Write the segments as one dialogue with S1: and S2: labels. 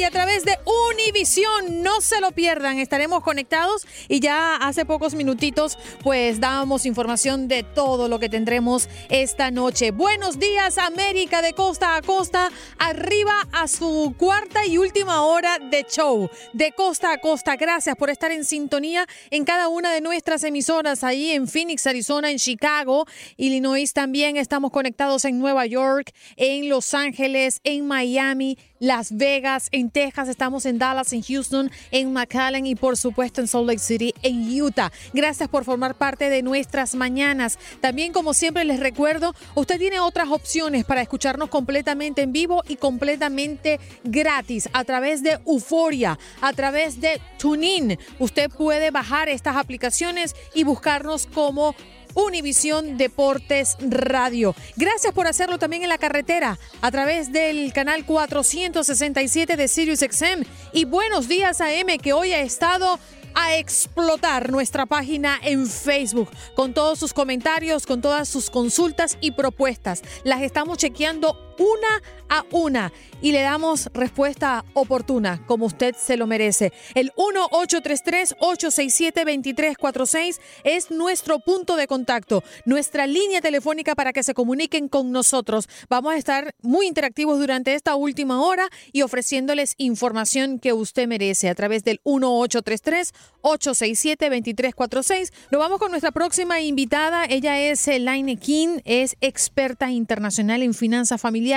S1: Hoy a través de Univisión. No se lo pierdan, estaremos conectados y ya hace pocos minutitos pues dábamos información de todo lo que tendremos esta noche. Buenos días América de costa a costa, arriba a su cuarta y última hora de show de costa a costa. Gracias por estar en sintonía en cada una de nuestras emisoras ahí en Phoenix, Arizona, en Chicago, Illinois también estamos conectados en Nueva York, en Los Ángeles, en Miami, Las Vegas, en Texas, estamos en Dallas, en Houston, en McAllen y por supuesto en Salt Lake City, en Utah. Gracias por formar parte de nuestras mañanas. También, como siempre les recuerdo, usted tiene otras opciones para escucharnos completamente en vivo y completamente gratis a través de Euforia, a través de TuneIn. Usted puede bajar estas aplicaciones y buscarnos como Univisión Deportes Radio. Gracias por hacerlo también en la carretera a través del canal 467 de Sirius XM y Buenos Días AM que hoy ha estado a explotar nuestra página en Facebook con todos sus comentarios, con todas sus consultas y propuestas. Las estamos chequeando una a una y le damos respuesta oportuna como usted se lo merece. El 1-833-867-2346 es nuestro punto de contacto, nuestra línea telefónica para que se comuniquen con nosotros. Vamos a estar muy interactivos durante esta última hora y ofreciéndoles información que usted merece a través del 1-833-867-2346. Nos vamos con nuestra próxima invitada. Ella es Elaine King, es experta internacional en finanzas familiares,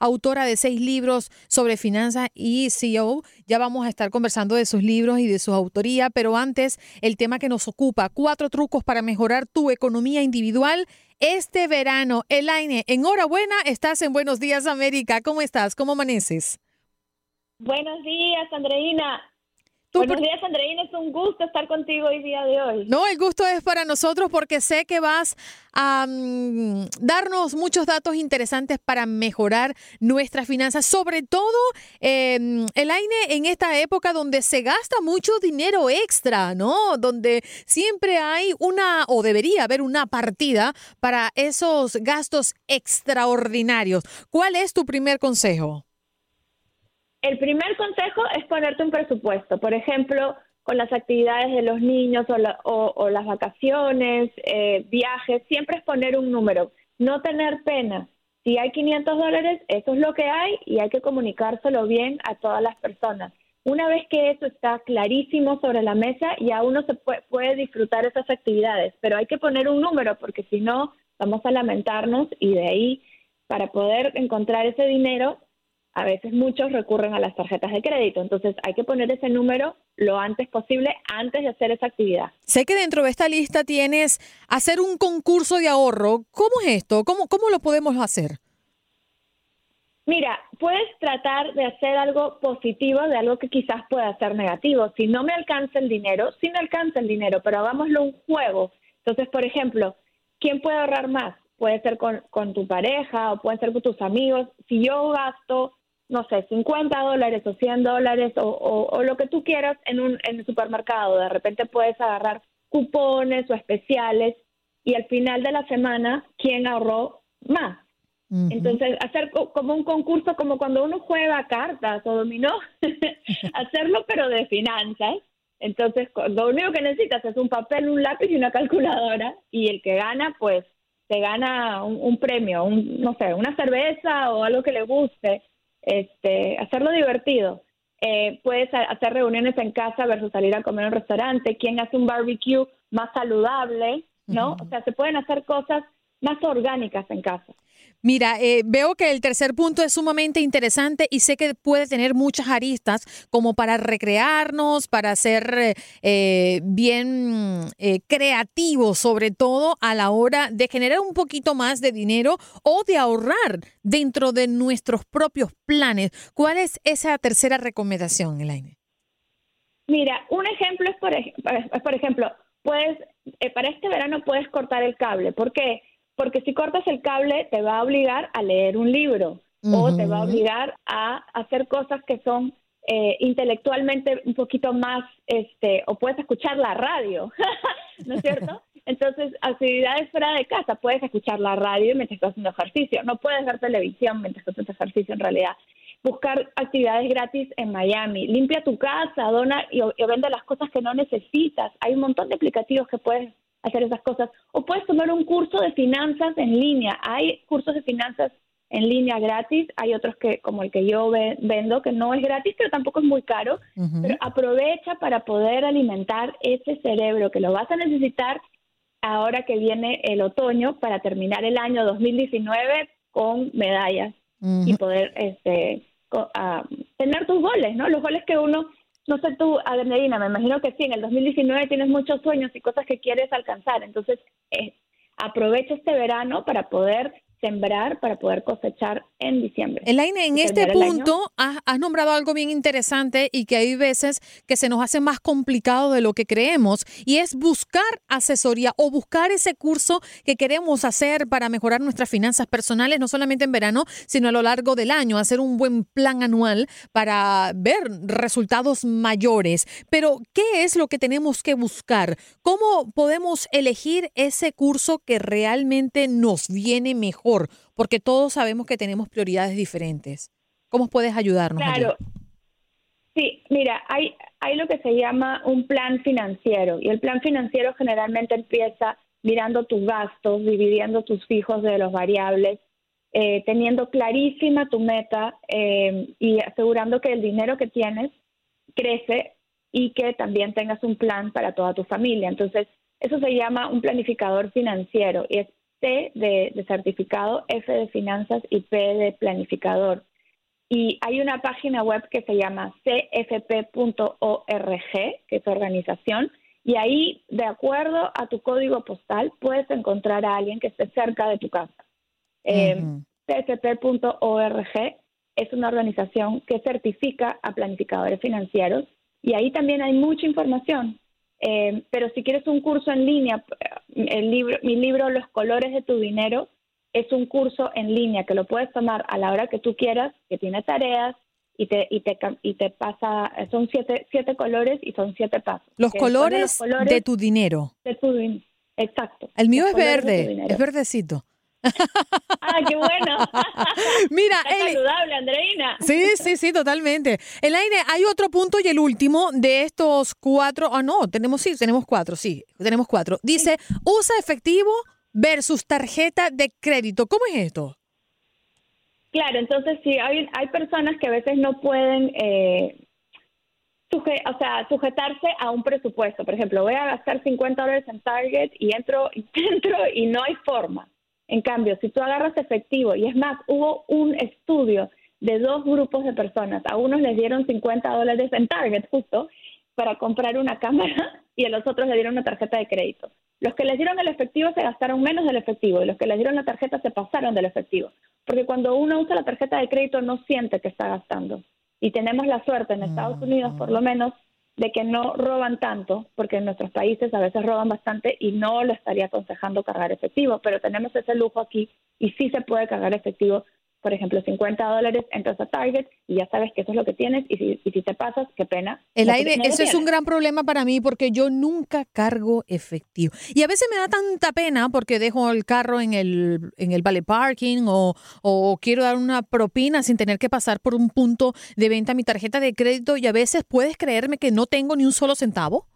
S1: autora de seis libros sobre finanzas y CEO. Ya vamos a estar conversando de sus libros y de su autoría, pero antes el tema que nos ocupa, cuatro trucos para mejorar tu economía individual este verano. Elaine, enhorabuena, estás en Buenos Días América. ¿Cómo estás? ¿Cómo amaneces?
S2: Buenos días, Andreina.
S1: Tú
S2: Buenos días, Andreina. Es un gusto estar contigo hoy día de hoy.
S1: No, el gusto es para nosotros porque sé que vas a mm, darnos muchos datos interesantes para mejorar nuestras finanzas, sobre todo, eh, Elaine, en esta época donde se gasta mucho dinero extra, ¿no? Donde siempre hay una, o debería haber una partida para esos gastos extraordinarios. ¿Cuál es tu primer consejo?
S2: El primer consejo es ponerte un presupuesto. Por ejemplo, con las actividades de los niños o, la- o- las vacaciones, eh, viajes, siempre es poner un número. No tener pena. Si hay 500 dólares, eso es lo que hay y hay que comunicárselo bien a todas las personas. Una vez que eso está clarísimo sobre la mesa, ya uno se puede, puede disfrutar esas actividades, pero hay que poner un número porque si no, vamos a lamentarnos y de ahí, para poder encontrar ese dinero, a veces muchos recurren a las tarjetas de crédito. Entonces hay que poner ese número lo antes posible antes de hacer esa actividad.
S1: Sé que dentro de esta lista tienes hacer un concurso de ahorro. ¿Cómo es esto? ¿Cómo, cómo lo podemos hacer?
S2: Mira, puedes tratar de hacer algo positivo de algo que quizás pueda ser negativo. Si no me alcanza el dinero, sí me alcanza el dinero, pero hagámoslo un juego. Entonces, por ejemplo, ¿quién puede ahorrar más? Puede ser con, con tu pareja o puede ser con tus amigos. Si yo gasto, no sé, 50 dólares o 100 dólares o, o, o lo que tú quieras en, un, en el supermercado, de repente puedes agarrar cupones o especiales y al final de la semana, ¿quién ahorró más? Entonces, hacer co- como un concurso, como cuando uno juega cartas o dominó, hacerlo pero de finanzas. Entonces, lo único que necesitas es un papel, un lápiz y una calculadora y el que gana, pues, se gana un, un premio, un, no sé, una cerveza o algo que le guste. Este, hacerlo divertido. Eh, puedes ha- hacer reuniones en casa versus salir a comer en un restaurante. ¿Quién hace un barbecue más saludable? ¿No? O sea, se pueden hacer cosas más orgánicas en casa.
S1: Mira, eh, veo que el tercer punto es sumamente interesante y sé que puede tener muchas aristas como para recrearnos, para ser eh, eh, bien eh, creativos, sobre todo a la hora de generar un poquito más de dinero o de ahorrar dentro de nuestros propios planes. ¿Cuál es esa tercera recomendación, Elaine?
S2: Mira, un ejemplo es, por, por ejemplo, puedes, eh, para este verano puedes cortar el cable. ¿Por qué? Porque si cortas el cable te va a obligar a leer un libro o te va a obligar a hacer cosas que son eh, intelectualmente un poquito más, este, o puedes escuchar la radio, ¿no es cierto? Entonces, actividades fuera de casa, puedes escuchar la radio mientras estás haciendo ejercicio, no puedes ver televisión mientras estás haciendo ejercicio en realidad. Buscar actividades gratis en Miami, limpia tu casa, dona y, y vende las cosas que no necesitas. Hay un montón de aplicativos que puedes hacer esas cosas. O puedes tomar un curso de finanzas en línea. Hay cursos de finanzas en línea gratis, hay otros que como el que yo ve- vendo que no es gratis, pero tampoco es muy caro. Pero aprovecha para poder alimentar ese cerebro que lo vas a necesitar ahora que viene el otoño para terminar el año 2019 con medallas y poder este ah, tener tus goles, ¿no? Los goles que uno, no sé tú, Adelina, me imagino que sí, en el 2019 tienes muchos sueños y cosas que quieres alcanzar, entonces eh, aprovecha este verano para poder sembrar, para poder cosechar en diciembre.
S1: Elaine, en este punto has, has nombrado algo bien interesante y que hay veces que se nos hace más complicado de lo que creemos y es buscar asesoría o buscar ese curso que queremos hacer para mejorar nuestras finanzas personales, no solamente en verano, sino a lo largo del año, hacer un buen plan anual para ver resultados mayores. Pero, ¿qué es lo que tenemos que buscar? ¿Cómo podemos elegir ese curso que realmente nos viene mejor? Porque todos sabemos que tenemos prioridades diferentes. ¿Cómo puedes ayudarnos?
S2: Claro. Sí, mira, hay, hay lo que se llama un plan financiero y el plan financiero generalmente empieza mirando tus gastos, dividiendo tus fijos de los variables, eh, teniendo clarísima tu meta eh, y asegurando que el dinero que tienes crece y que también tengas un plan para toda tu familia. Entonces, eso se llama un planificador financiero y es C de, de certificado, F de finanzas y P de planificador. Y hay una página web que se llama cfp.org, que es organización, y ahí, de acuerdo a tu código postal, puedes encontrar a alguien que esté cerca de tu casa. Eh, cfp.org es una organización que certifica a planificadores financieros y ahí también hay mucha información. Eh, pero si quieres un curso en línea, el libro, mi libro Los colores de tu dinero es un curso en línea que lo puedes tomar a la hora que tú quieras, que tiene tareas y te y te y te pasa son siete siete colores y son siete pasos.
S1: Los colores,
S2: los colores
S1: de tu dinero.
S2: de tu din- exacto.
S1: El mío es verde, es verdecito.
S2: Ah, qué bueno.
S1: Mira,
S2: Está saludable, Andreina.
S1: Sí, sí, sí, totalmente. Elaine, hay otro punto y el último de estos cuatro. Ah, no, tenemos sí, tenemos cuatro, sí, tenemos cuatro. Dice, usa efectivo versus tarjeta de crédito. ¿Cómo es esto?
S2: Claro, entonces sí, hay, hay personas que a veces no pueden eh, suje- o sea, sujetarse a un presupuesto. Por ejemplo, voy a gastar 50 dólares en Target y entro, entro y no hay forma. En cambio, si tú agarras efectivo, y es más, hubo un estudio de dos grupos de personas. A unos les dieron 50 dólares en Target justo para comprar una cámara y a los otros le dieron una tarjeta de crédito. Los que les dieron el efectivo se gastaron menos del efectivo y los que les dieron la tarjeta se pasaron del efectivo. Porque cuando uno usa la tarjeta de crédito no siente que está gastando. Y tenemos la suerte en Estados Unidos, por lo menos, de que no roban tanto, porque en nuestros países a veces roban bastante y no lo estaría aconsejando cargar efectivo, pero tenemos ese lujo aquí y sí se puede cargar efectivo por ejemplo, 50 dólares, entras a Target y ya sabes que eso es lo que tienes y si, y si te pasas, qué pena.
S1: El aire, eso es un gran problema para mí porque yo nunca cargo efectivo. Y a veces me da tanta pena porque dejo el carro en el, en el vale parking o, o quiero dar una propina sin tener que pasar por un punto de venta mi tarjeta de crédito y a veces puedes creerme que no tengo ni un solo centavo.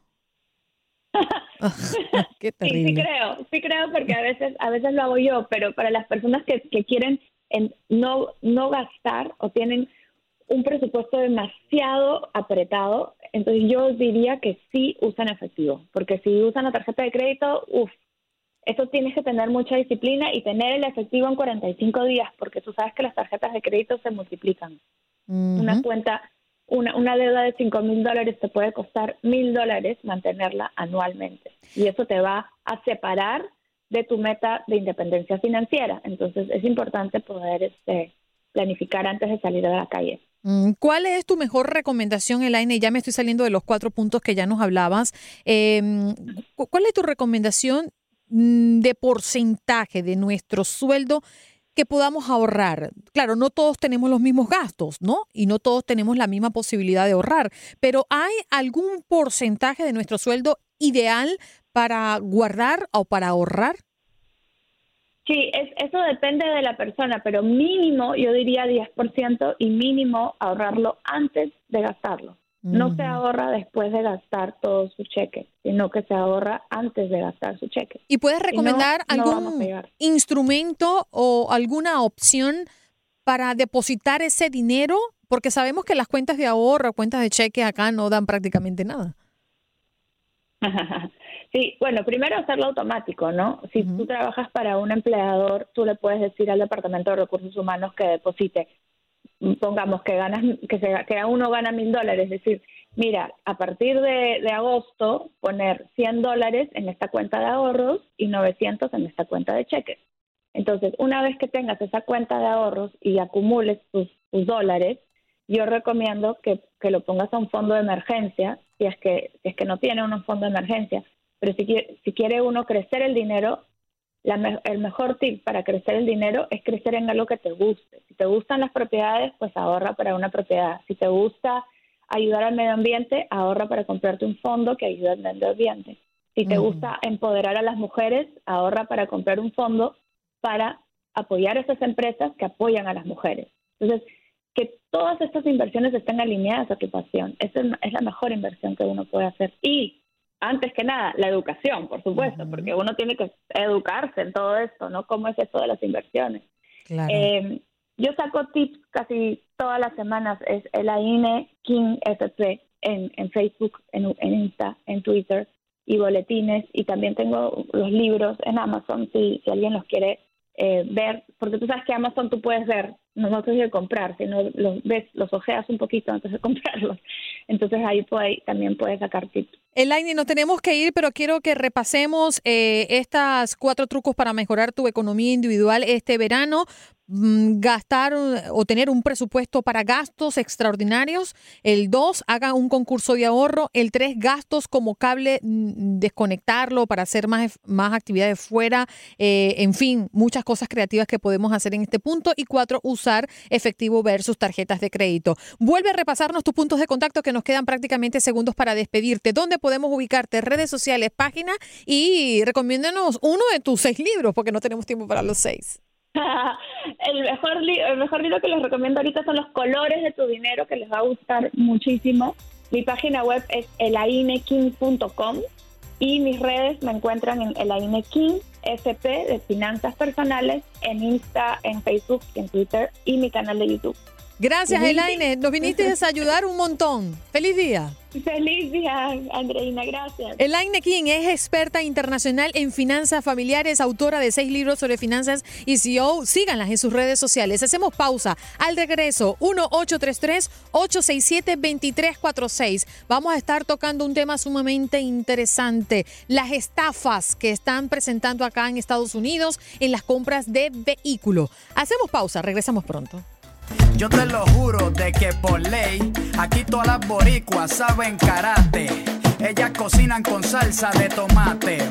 S1: Qué
S2: Sí, sí
S1: terrible.
S2: creo, sí creo porque a veces, a veces lo hago yo, pero para las personas que, que quieren en- no, no gastar o tienen un presupuesto demasiado apretado, entonces yo diría que sí usan efectivo, porque si usan la tarjeta de crédito, uff, eso tienes que tener mucha disciplina y tener el efectivo en 45 días, porque tú sabes que las tarjetas de crédito se multiplican. Una cuenta, una, una deuda de 5 mil dólares te puede costar mil dólares mantenerla anualmente. Y eso te va a separar de tu meta de independencia financiera. Entonces es importante poder este, planificar antes de salir a la calle.
S1: Mm, ¿Cuál es tu mejor recomendación, Elaine? Ya me estoy saliendo de los cuatro puntos que ya nos hablabas. Cu- ¿Cuál es tu recomendación mm, de porcentaje de nuestro sueldo que podamos ahorrar? Claro, no todos tenemos los mismos gastos, ¿no? Y no todos tenemos la misma posibilidad de ahorrar, pero ¿hay algún porcentaje de nuestro sueldo ideal para guardar o para ahorrar?
S2: Sí, es, eso depende de la persona, pero mínimo yo diría 10% y mínimo ahorrarlo antes de gastarlo. No se ahorra después de gastar todo su cheque, sino que se ahorra antes de gastar su cheque.
S1: ¿Y puedes recomendar
S2: no
S1: algún instrumento o alguna opción para depositar ese dinero? Porque sabemos que las cuentas de ahorro, cuentas de cheque acá no dan prácticamente nada.
S2: Sí, bueno, primero hacerlo automático, ¿no? Si tú trabajas para un empleador, tú le puedes decir al Departamento de Recursos Humanos que deposite, pongamos que ganas, que, se, que uno gana mil dólares, es decir, mira, a partir de, de agosto poner 100 dólares en esta cuenta de ahorros y 900 en esta cuenta de cheques. Entonces, una vez que tengas esa cuenta de ahorros y acumules tus, tus dólares, yo recomiendo que, que lo pongas a un fondo de emergencia, si es que, si es que no tiene un fondo de emergencia. Pero si quiere, si quiere uno crecer el dinero, la me- el mejor tip para crecer el dinero es crecer en algo que te guste. Si te gustan las propiedades, pues ahorra para una propiedad. Si te gusta ayudar al medio ambiente, ahorra para comprarte un fondo que ayude al medio ambiente. Si te gusta empoderar a las mujeres, ahorra para comprar un fondo para apoyar a esas empresas que apoyan a las mujeres. Entonces, que todas estas inversiones estén alineadas a tu pasión. Esa es es la mejor inversión que uno puede hacer. Y, antes que nada, la educación, por supuesto, porque uno tiene que educarse en todo esto, ¿no? ¿Cómo es esto de las inversiones?
S1: Claro.
S2: Eh, yo saco tips casi todas las semanas. Es el AINE King FP en, en Facebook, en, en Insta, en Twitter y boletines. Y también tengo los libros en Amazon si, si alguien los quiere eh, ver. Porque tú sabes que Amazon tú puedes ver, no, no que comprar, sino los ves, los ojeas un poquito antes de comprarlos. Entonces ahí también puedes sacar tips.
S1: Elaine, nos tenemos que ir, pero quiero que repasemos eh, estas cuatro trucos para mejorar tu economía individual este verano. Mm, Gastar eh, o tener un presupuesto para gastos extraordinarios. El 2, haga un concurso de ahorro. El 3, gastos como cable, mm, desconectarlo para hacer más, más actividades fuera. Eh, en fin, muchas cosas creativas que podemos hacer en este punto. Y 4, usar efectivo versus tarjetas de crédito. Vuelve a repasarnos tus puntos de contacto que nos quedan prácticamente segundos para despedirte. ¿Dónde podemos ubicarte? Redes sociales, página y recomiéndanos uno de tus seis libros porque no tenemos tiempo para los seis.
S2: El, mejor libro que les recomiendo ahorita son Los colores de tu dinero, que les va a gustar muchísimo. Mi página web es elaineking.com y mis redes me encuentran en elaineking SP de finanzas personales en Insta, en Facebook en Twitter y mi canal de YouTube.
S1: Gracias, Elaine. Nos viniste a ayudar un montón. Feliz día.
S2: Feliz día, Andreina, gracias.
S1: Elaine King es experta internacional en finanzas familiares, autora de seis libros sobre finanzas y CEO. Síganlas en sus redes sociales. Hacemos pausa. Al regreso, 1-833-867-2346. Vamos a estar tocando un tema sumamente interesante. Las estafas que están presentando acá en Estados Unidos en las compras de vehículos. Hacemos pausa. Regresamos pronto.
S3: Yo te lo juro de que por ley, aquí todas las boricuas saben karate. Ellas cocinan con salsa de tomate.